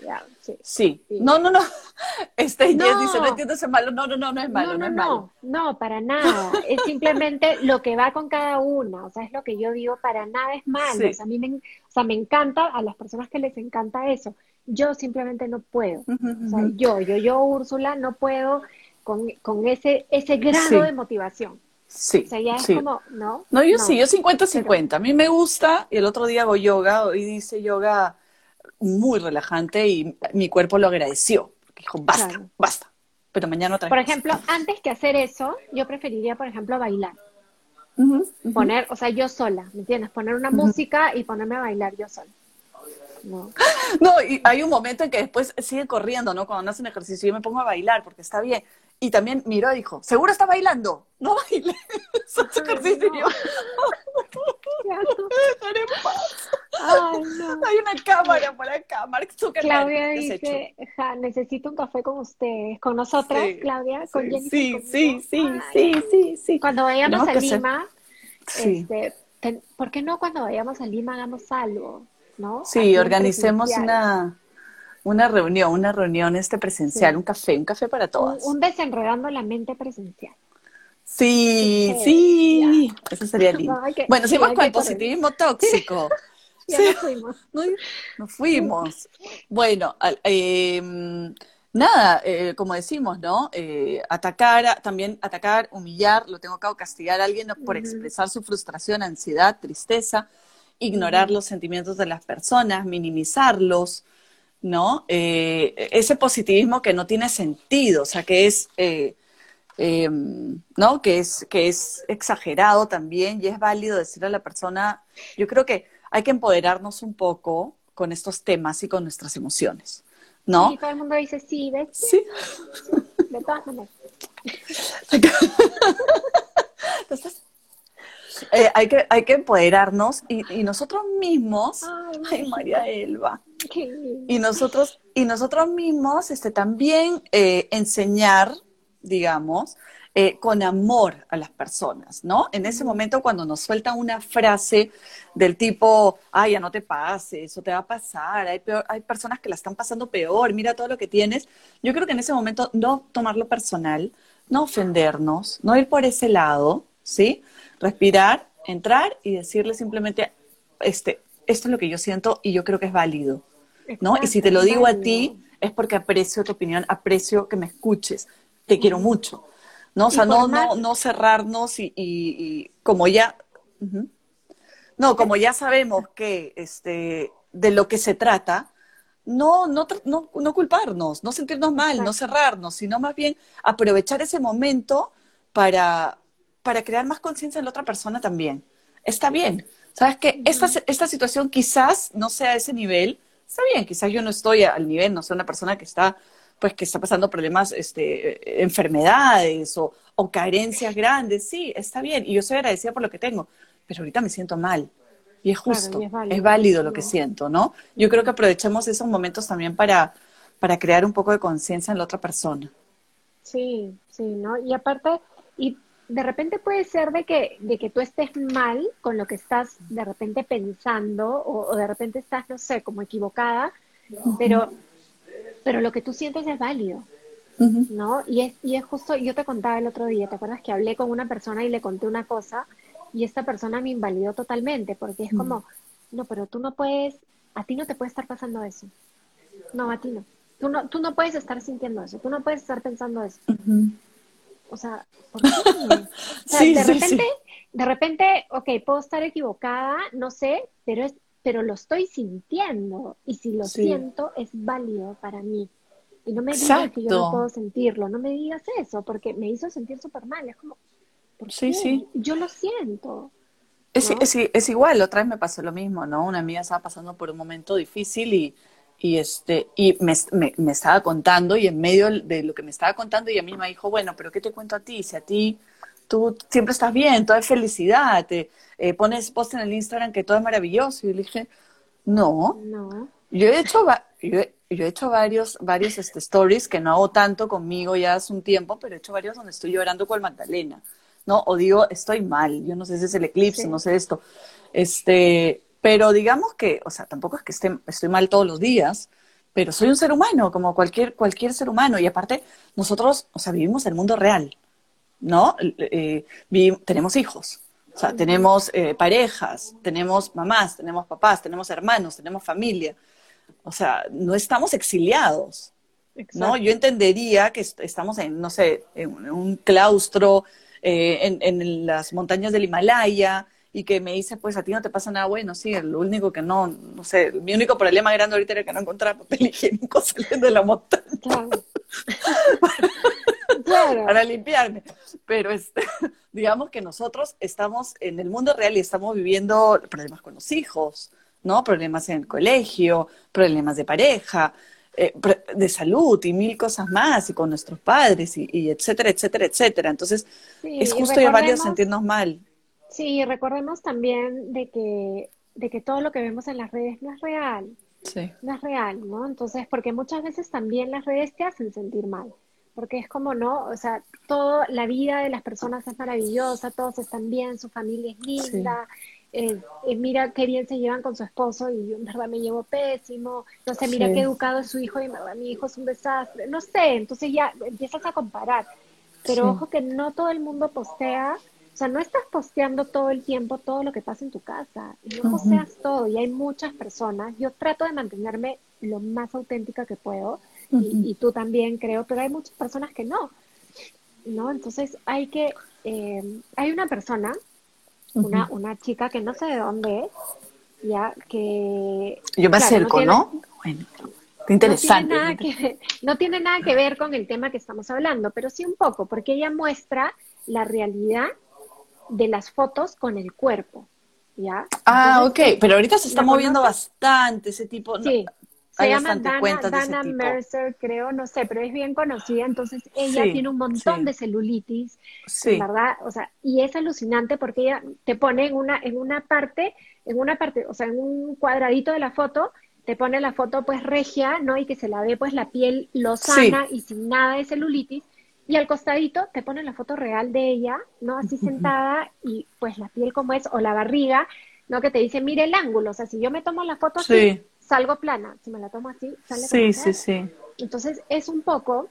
sí. No, no, no. [laughs] Este no. dice, no entiendo ese malo. No, no, no, no es malo, no, no, no es malo. No, para nada. es simplemente [laughs] lo que va con cada una. O sea, es lo que yo digo, para nada es malo. O, sea, a mí me, o sea, me encanta, a las personas que les encanta eso. Yo simplemente no puedo. O sea, yo, yo, yo, Úrsula, no puedo con, con ese, ese grado de motivación. Sí. O sea, ya es como, ¿no? No, yo sí, yo 50-50. A mí me gusta y el otro día hago yoga y dice yoga muy relajante y mi cuerpo lo agradeció. Dijo, basta, basta. Pero mañana otra vez. Por ejemplo, antes que hacer eso, yo preferiría, por ejemplo, bailar. Poner, o sea, yo sola, ¿me entiendes? Poner una música y ponerme a bailar yo sola. No. [gasps] no, y hay un momento en que después sigue corriendo, ¿no? Cuando hacen ejercicio, yo me pongo a bailar porque está bien. Y también miró y dijo, ¿seguro está bailando? No baile. [laughs] Ejercicio. No. Ay, no. Hay una cámara por acá, Mark Zuckerberg. Claudia dice, ja, necesito un café con ustedes, con nosotras, Claudia, con sí, Jenny. Sí, sí, sí, sí, sí, sí. Cuando vayamos a Lima, este, ¿por qué no cuando vayamos a Lima hagamos algo? ¿no? Sí, organicemos una, una reunión, una reunión este presencial, un café, un café para todas. Un, desenredando la mente presencial. Sí, sí, eso sería lindo. bueno, seguimos con el positivismo tóxico. [laughs] ya nos fuimos. nos fuimos. Bueno, eh, nada, eh, como decimos, ¿no? Eh, atacar, también atacar, humillar, lo tengo que castigar a alguien por expresar su frustración, ansiedad, tristeza ignorar los sentimientos de las personas, minimizarlos, ¿no? Eh, ese positivismo que no tiene sentido, o sea, que es, eh, em, ¿no? Que es, que es exagerado también y es válido decir a la persona, yo creo que hay que empoderarnos un poco con estos temas y con nuestras emociones, ¿no? Sí, todo el mundo dice sí, ¿ves? Sí. [laughs] De todas maneras. [laughs] Eh, hay, que, hay que empoderarnos y, nosotros mismos, ay, María Elba, y nosotros, y nosotros mismos este, también eh, enseñar, digamos, eh, con amor a las personas, ¿no? En ese momento cuando nos sueltan una frase del tipo, ay, ya no te pases, eso te va a pasar, hay, hay personas que la están pasando peor, mira todo lo que tienes, yo creo que en ese momento no tomarlo personal, no ofendernos, no ir por ese lado, ¿sí? Respirar, entrar y decirle simplemente, este, esto es lo que yo siento y yo creo que es válido, ¿no? y si te lo digo a ti, es porque aprecio tu opinión, aprecio que me escuches, te quiero mucho, ¿no? O sea, no, no, no cerrarnos y, y, como ya, no, como ya sabemos que, este, de lo que se trata, no, no, no, no culparnos, no sentirnos mal, no cerrarnos, sino más bien aprovechar ese momento para, para crear más conciencia en la otra persona también. Está bien. Sabes que esta, esta situación quizás no sea a ese nivel. Está bien, quizás yo no estoy al nivel, no soy una persona que está pues que está pasando problemas, este, enfermedades o, o carencias grandes, sí, está bien, y yo soy agradecida por lo que tengo, pero ahorita me siento mal, y es justo, es, válido, lo que siento, ¿no? Yo creo que aprovechemos esos momentos también para, para crear un poco de conciencia en la otra persona. Sí, sí, ¿no? Y aparte, y de repente puede ser de que, de que tú estés mal con lo que estás de repente pensando o, de repente estás, no sé, como equivocada, pero, pero lo que tú sientes es válido, ¿no? Y es, y es justo, yo te contaba el otro día, ¿te acuerdas que hablé con una persona y le conté una cosa y esta persona me invalidó totalmente porque es como, no, pero tú no puedes, a ti no te puede estar pasando eso. No, a ti no. Tú no, tú no puedes estar sintiendo eso, tú no puedes estar pensando eso. O sea, ¿por qué? O [laughs] sea, de repente, de repente, ok, puedo estar equivocada, no sé, pero es, pero lo estoy sintiendo. Y si lo siento, es válido para mí. Y no me digas que yo no puedo sentirlo, no me digas eso, porque me hizo sentir súper mal. Es como, ¿por sí, sí. Yo lo siento. Es, es, es, igual, otra vez me pasó lo mismo, ¿no? Una amiga estaba pasando por un momento difícil y, y, este, y me, me, estaba contando y en medio de lo que me estaba contando ella misma dijo, bueno, pero ¿qué te cuento a ti? Si a ti tú siempre estás bien, todo es felicidad, te eh, pones post en el Instagram que todo es maravilloso. Y yo le dije, no, no. Yo he hecho, yo yo he hecho varios, varios este, stories que no hago tanto conmigo ya hace un tiempo, pero he hecho varios donde estoy llorando con Magdalena, ¿no? O digo, estoy mal, yo no sé si es el eclipse, no sé esto. Este, pero digamos que, o sea, tampoco es que esté, estoy mal todos los días, pero soy un ser humano, como cualquier, cualquier ser humano. Y aparte, nosotros, o sea, vivimos el mundo real, ¿no? Eh, tenemos hijos, o sea, tenemos eh, parejas, tenemos mamás, tenemos papás, tenemos hermanos, tenemos familia. O sea, no estamos exiliados. ¿no? Yo entendería que estamos en, no sé, en un claustro, eh, en, en, las montañas del Himalaya, y que me dice, pues a ti no te pasa nada bueno, sí, lo único que no, no sé, mi único problema grande ahorita era que no encontraba papel [laughs] higiénico saliendo de la montaña. Claro. [laughs] Para limpiarme. Pero este, [laughs] digamos que nosotros estamos en el mundo real y estamos viviendo problemas con los hijos, ¿no? Problemas en el colegio, problemas de pareja, eh, de salud y mil cosas más, y con nuestros padres, y, etcétera, etcétera, etcétera. Entonces, es justo y válido sentirnos mal. Sí, recordemos también de que, de que todo lo que vemos en las redes no es real. Sí. No es real, ¿no? Entonces, porque muchas veces también las redes te hacen sentir mal. Porque es como, ¿no? O sea, toda la vida de las personas es maravillosa, todos están bien, su familia es linda, eh, eh, mira qué bien se llevan con su esposo y yo en verdad me llevo pésimo, no sé, mira qué educado es su hijo y en verdad mi hijo es un desastre, no sé, entonces ya empiezas a comparar. Pero ojo que no todo el mundo postea, o sea, no estás posteando todo el tiempo todo lo que pasa en tu casa, y no posteas todo, y hay muchas personas, yo trato de mantenerme lo más auténtica que puedo, y, tú también creo, pero hay muchas personas que no, ¿no? Entonces hay que, eh, hay una persona una, una chica que no sé de dónde es, ya que... Yo me acerco, ¿no? Bueno, interesante. No tiene, nada que, no tiene nada que ver con el tema que estamos hablando, pero sí un poco, porque ella muestra la realidad de las fotos con el cuerpo, ¿ya? Ah, ok, pero ahorita se está moviendo bastante ese tipo... Sí. Se llama Dana, Mercer, creo, no sé, pero es bien conocida. Entonces, ella tiene un montón de celulitis, ¿verdad? O sea, y es alucinante porque ella te pone en una, en una parte, en una parte, o sea, en un cuadradito de la foto, te pone la foto pues regia, ¿no? Y que se la ve pues la piel lozana y sin nada de celulitis. Y al costadito te pone la foto real de ella, ¿no? Así sentada y pues la piel como es, o la barriga, ¿no? Que te dice, mire el ángulo, o sea, si yo me tomo la foto así, salgo plana. Si me la tomo así, sale Sí, sí, sí. Entonces es un poco.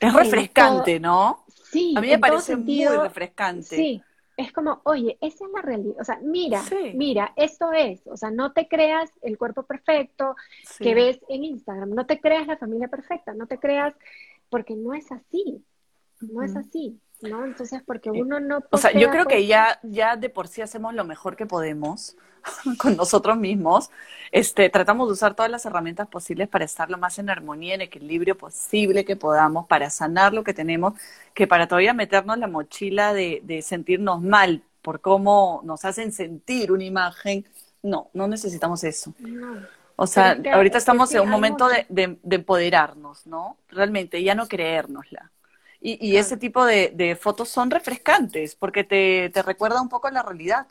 Es refrescante, ¿no? Sí. A mí me parece muy refrescante. Sí. Es como, oye, esa es la realidad. O sea, mira, mira, esto es. O sea, no te creas el cuerpo perfecto que ves en Instagram. No te creas la familia perfecta. No te creas, porque no es así. No es así. ¿no? Entonces, porque eh, uno no... O sea, yo creo que ya, ya de por sí hacemos lo mejor que podemos [laughs] con nosotros mismos, este, tratamos de usar todas las herramientas posibles para estar lo más en armonía, en equilibrio posible que podamos, para sanar lo que tenemos, que para todavía meternos la mochila de, de sentirnos mal por cómo nos hacen sentir una imagen, no, no necesitamos eso. O sea, ahorita estamos en un momento de, de, empoderarnos, ¿no? Realmente, ya no creérnosla. Y, y ese tipo de, de, fotos son refrescantes porque te, te recuerda un poco a la realidad.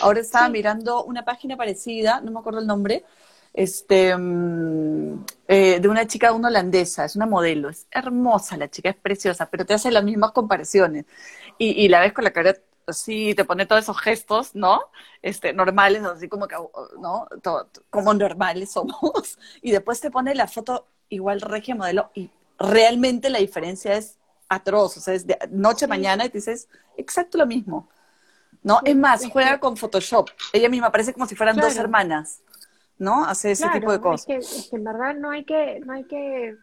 Ahora estaba mirando una página parecida, no me acuerdo el nombre, este, mm, eh, de una chica, una holandesa, es una modelo, es hermosa la chica, es preciosa, pero te hace las mismas comparaciones. Y, la ves con la cara así, te pone todos esos gestos, ¿no? Este, normales, así como que, ¿no? como normales somos. [laughs] Y después te pone la foto igual regia modelo y realmente la diferencia es atroz, o sea, es de noche a mañana y te dices exacto lo mismo. ¿no? es más, juega con Photoshop. Ella misma parece como si fueran dos hermanas, ¿no? Hace ese tipo de cosas. Es que, en verdad no hay que, no hay que,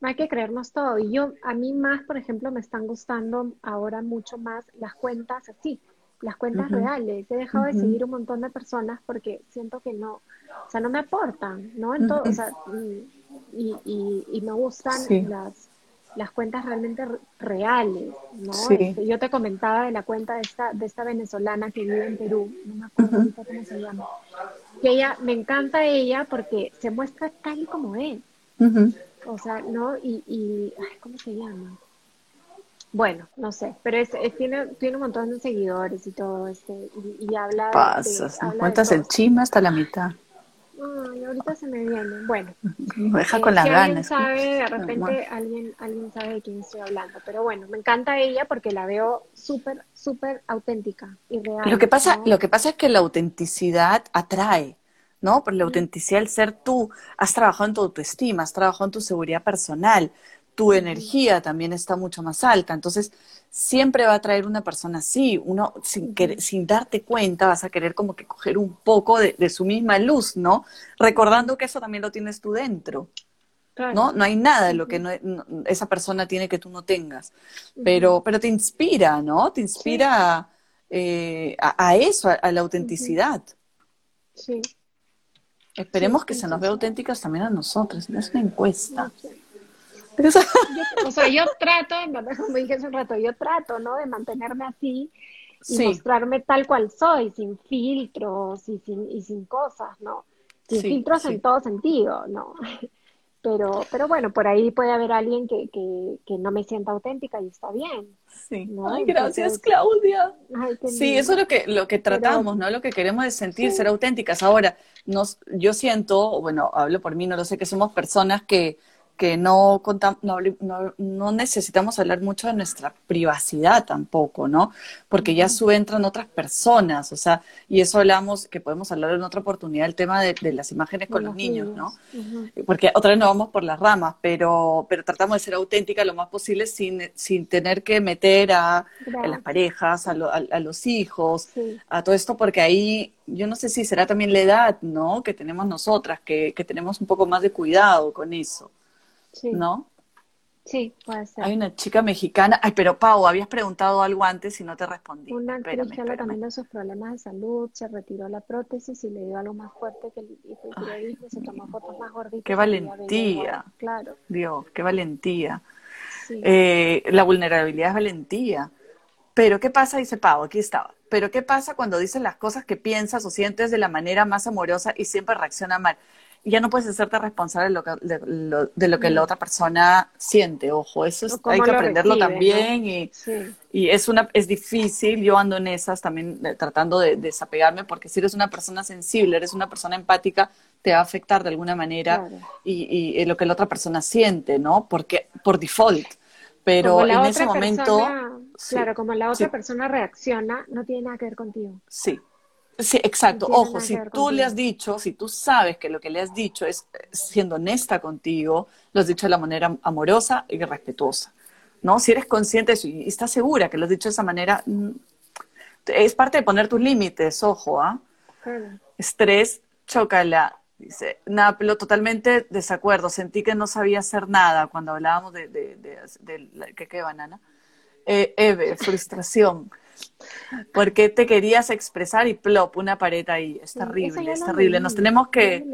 no hay que creernos todo. Y yo, a mí más, por ejemplo, me están gustando ahora mucho más las cuentas así, las cuentas reales. He dejado de seguir un montón de personas porque siento que no, o sea, no me aportan, ¿no? En o sea, y, y, y, me gustan las, las cuentas realmente reales, ¿no? Este, yo te comentaba de la cuenta de esta, de esta venezolana que vive en Perú, no me acuerdo cómo se llama, que ella, me encanta ella porque se muestra tal y como es, o sea, ¿no? Y, y ¿cómo se llama? Bueno, no sé, pero es, tiene, tiene un montón de seguidores y todo, este, y, habla... Pasas, cuentas el chisme hasta la mitad. Ay, ahorita se me viene. Bueno. [laughs] deja con las si ganas. Alguien sabe, de repente alguien, alguien sabe de quién estoy hablando. Pero bueno, me encanta ella porque la veo súper, súper auténtica y real. Lo que pasa, lo que pasa es que la autenticidad atrae. ¿no? Por la autenticidad, el ser tú, has trabajado en tu autoestima, has trabajado en tu seguridad personal, tu energía también está mucho más alta. Entonces, siempre va a traer una persona así. Uno, sin, sin darte cuenta, vas a querer como que coger un poco de, su misma luz, ¿no? Recordando que eso también lo tienes tú dentro. ¿no? No hay nada de lo que esa persona tiene que tú no tengas. Pero, pero te inspira, ¿no? Te inspira eh, a, eso, a, la autenticidad. Sí. Esperemos que se nos vea auténticas también a nosotros. Es una encuesta o sea, yo trato, como dije hace un rato, yo trato, ¿no? De mantenerme así y mostrarme tal cual soy, sin filtros y sin, y sin cosas, ¿no? Sin filtros en todo sentido, ¿no? Pero, pero bueno, por ahí puede haber alguien que, que, no me sienta auténtica y está bien. Sí. Ay, gracias, Claudia. sí, eso es lo que, lo que tratamos, ¿no? Lo que queremos es sentir, ser auténticas. Ahora, nos, yo siento, bueno, hablo por mí, no lo sé, que somos personas que que no, no, no, necesitamos hablar mucho de nuestra privacidad tampoco, ¿no? Porque ya entran otras personas, o sea, y eso hablamos, que podemos hablar en otra oportunidad, el tema de, las imágenes con los niños, ¿no? Porque otra vez no vamos por las ramas, pero, pero tratamos de ser auténtica lo más posible sin, sin tener que meter a, las parejas, a, los hijos, a todo esto, porque ahí yo no sé si será también la edad, ¿no? Que tenemos nosotras, que, que tenemos un poco más de cuidado con eso. ¿No? Sí, puede ser. Hay una chica mexicana. Ay, pero Pau, habías preguntado algo antes y no te respondí. Una actriz que habla también de sus problemas de salud, se retiró la prótesis y le dio algo más fuerte que el hipotiroidismo, se tomó fotos más gorditas. ¡Qué valentía! Claro. Dios, qué valentía. Eh, la vulnerabilidad es valentía. Pero ¿qué pasa? Dice Pau, aquí estaba. Pero ¿qué pasa cuando dices las cosas que piensas o sientes de la manera más amorosa y siempre reacciona mal? Ya no puedes hacerte responsable de lo que, de lo, que la mm. otra persona siente. Ojo, eso hay que aprenderlo también y, y, es, una, es difícil. Yo ando en esas también eh, tratando de, desapegarme porque si eres una persona sensible, eres una persona empática, te va a afectar de alguna manera y, y, lo que la otra persona siente, ¿no? Porque por default. Pero en ese momento... claro, como la otra persona reacciona, no tiene nada que ver contigo. Sí, Sí, exacto. Ojo, si tú le has dicho, si tú sabes que lo que le has dicho es eh, siendo honesta contigo, lo has dicho de la manera amorosa y respetuosa, ¿no? Si eres consciente de eso y estás segura que lo has dicho de esa manera, mm, es parte de poner tus límites, ojo, ¿ah? Estrés, chócala. Dice, Naplo, totalmente desacuerdo. Sentí que no sabía hacer nada cuando hablábamos de, de, de, ¿qué, qué banana? Eh, Eve, frustración porque te querías expresar y plop, una pared ahí. Es terrible, es terrible. Nos tenemos que,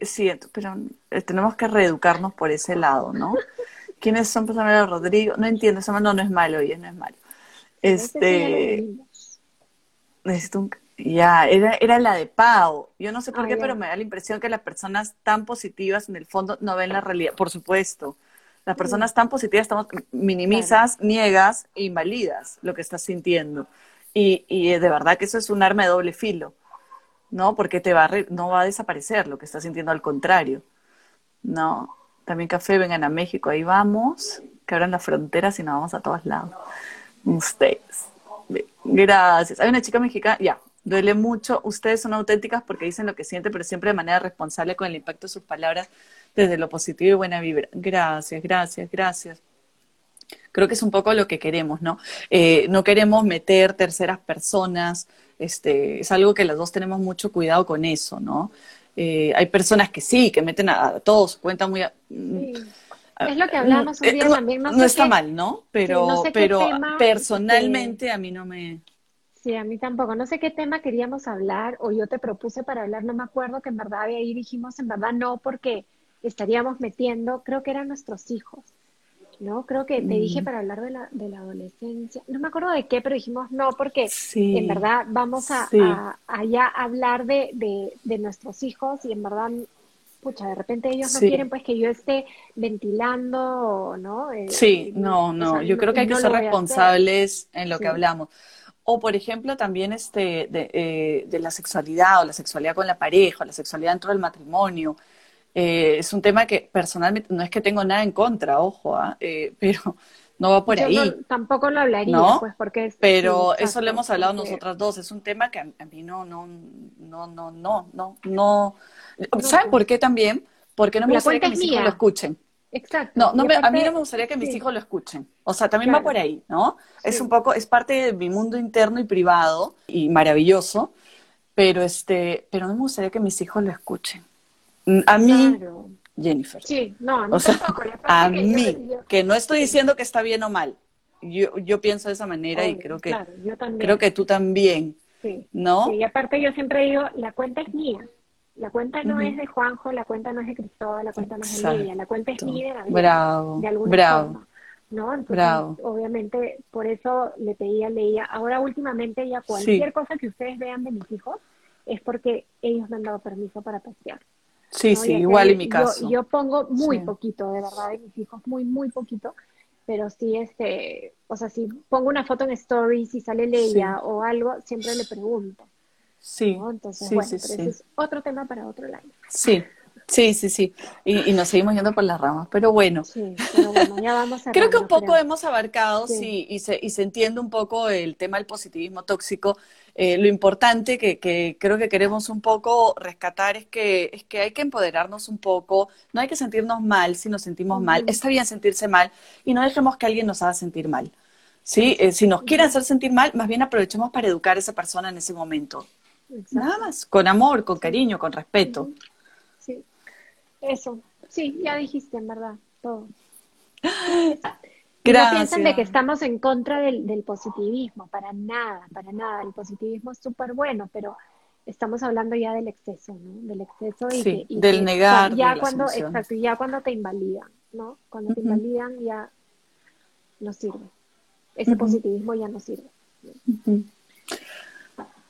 sí, pero eh, tenemos que reeducarnos por ese lado, ¿no? [laughs] ¿Quiénes son Pamela Rodrigo? No entiendo, no, no es malo, oye, no es malo. Este, necesito un, ya, era, era la de Pau. Yo no sé por ah, qué, pero me da la impresión que las personas tan positivas en el fondo no ven la realidad. Por supuesto, las personas tan positivas estamos minimizas, niegas e invalidas lo que estás sintiendo. Y, y, de verdad que eso es un arma de doble filo, ¿no? Porque te va no va a desaparecer lo que estás sintiendo, al contrario, ¿no? También café, vengan a México, ahí vamos, que abran las fronteras y nos vamos a todos lados. Ustedes. Gracias. Hay una chica mexicana, ya, duele mucho. Ustedes son auténticas porque dicen lo que sienten, pero siempre de manera responsable con el impacto de sus palabras desde lo positivo y buena vibra. Gracias, gracias, gracias. Creo que es un poco lo que queremos, ¿no? Eh, no queremos meter terceras personas, este, es algo que las dos tenemos mucho cuidado con eso, ¿no? Eh, hay personas que sí, que meten a, todos, cuentan muy... Mm, es lo que hablamos un día eh, también. No, está mal, ¿no? Pero, pero personalmente a mí no me... Sí, a mí tampoco. No sé qué tema queríamos hablar o yo te propuse para hablar, no me acuerdo que en verdad ahí dijimos en verdad no porque estaríamos metiendo, creo que eran nuestros hijos, ¿no? Creo que te dije mm. para hablar de la, de la adolescencia, no me acuerdo de qué, pero dijimos no porque en verdad vamos a, allá hablar de, de, de nuestros hijos y en verdad pucha, de repente ellos no quieren pues que yo esté ventilando, ¿no? Eh, sí, no, no, yo creo que hay que ser responsables en lo que hablamos. O, por ejemplo, también este, de, eh, de, la sexualidad o la sexualidad con la pareja, o la sexualidad dentro del matrimonio. Eh, es un tema que personalmente no es que tengo nada en contra, ojo, ¿ah? pero no va por ahí. tampoco lo hablaría, pues, porque Pero eso lo hemos hablado nosotras dos. Es un tema que a, mí no, no, no, no, no, no, no. ¿Saben por qué también? Porque no me gustaría que mis hijos lo escuchen. Exacto. No, no a mí no me gustaría que mis hijos lo escuchen. O sea, también va por ahí, ¿no? Es un poco, es parte de mi mundo interno y privado y maravilloso, pero este, pero no me gustaría que mis hijos lo escuchen. A mí, Jennifer. Sí, no, a mí [laughs] A mí, que no estoy diciendo que está bien o mal. Yo, yo pienso de esa manera y creo que, creo que tú también. Sí. ¿No? Sí, y aparte yo siempre digo, la cuenta es mía. La cuenta no es de Juanjo, la cuenta no es de Cristóbal, la cuenta no es de Lidia, la cuenta es mía de. Bravo, de alguna bravo. forma. ¿no? Entonces, obviamente, por eso le pedía, leía. Ahora, últimamente, ya cualquier cosa que ustedes vean de mis hijos es porque ellos me han dado permiso para pasear. Sí, sí, igual en mi caso. Yo, pongo muy poquito, de verdad, de mis hijos, muy, muy poquito, pero sí, este, o sea, si pongo una foto en story, si sale Leia o algo, siempre le pregunto. Sí. Entonces, bueno, pero ese es otro tema para otro live. Sí, Sí, sí, sí. Y, nos seguimos yendo por las ramas. Pero bueno. Sí, pero bueno ya vamos [laughs] a creo que un poco hemos abarcado sí. y, se, y se entiende un poco el tema del positivismo tóxico. Eh, lo importante que, que, creo que queremos un poco rescatar es que, es que hay que empoderarnos un poco. No hay que sentirnos mal si nos sentimos mal. Está bien sentirse mal y no dejemos que alguien nos haga sentir mal. ¿sí? Eh, si nos quieren hacer sentir mal, más bien aprovechemos para educar a esa persona en ese momento. Nada más, con amor, con cariño, con respeto. Eso, sí, ya dijiste en verdad todo. [laughs] Gracias. No piensan de que estamos en contra del, del positivismo, para nada, para nada. El positivismo es súper bueno, pero estamos hablando ya del exceso, ¿no? Del exceso y, del negar. Ya cuando, exacto, ya cuando te invalidan, ¿no? Cuando te invalidan ya no sirve. Ese positivismo ya no sirve.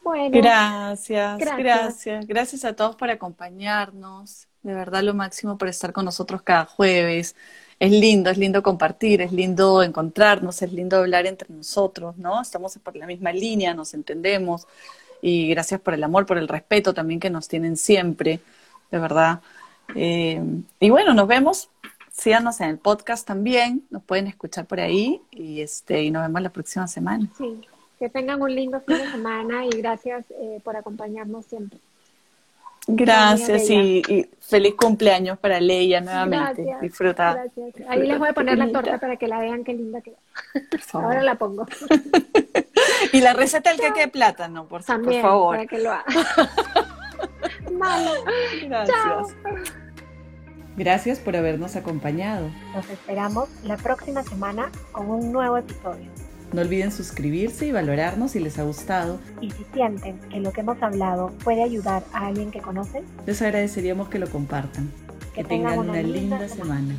Bueno. gracias, gracias. Gracias a todos por acompañarnos de verdad lo máximo por estar con nosotros cada jueves. Es lindo, es lindo compartir, es lindo encontrarnos, es lindo hablar entre nosotros, ¿no? Estamos por la misma línea, nos entendemos y gracias por el amor, por el respeto también que nos tienen siempre, de verdad. Eh, y bueno, nos vemos, síganos en el podcast también, nos pueden escuchar por ahí y, este, y nos vemos la próxima semana. Sí, que tengan un lindo fin de semana y gracias eh, por acompañarnos siempre. Gracias y, feliz cumpleaños para Leia nuevamente. Gracias, disfruta, Gracias. Ahí les voy a poner la torta para que la vean qué linda que Ahora la pongo. [laughs] y la receta del queque de plátano, por, También, por favor. Para que lo haga. [laughs] Gracias. Gracias por habernos acompañado. Nos esperamos la próxima semana con un nuevo episodio. No olviden suscribirse y valorarnos si les ha gustado. Y si sienten que lo que hemos hablado puede ayudar a alguien que conocen, les agradeceríamos que lo compartan. Que, tengan, una, linda, semana.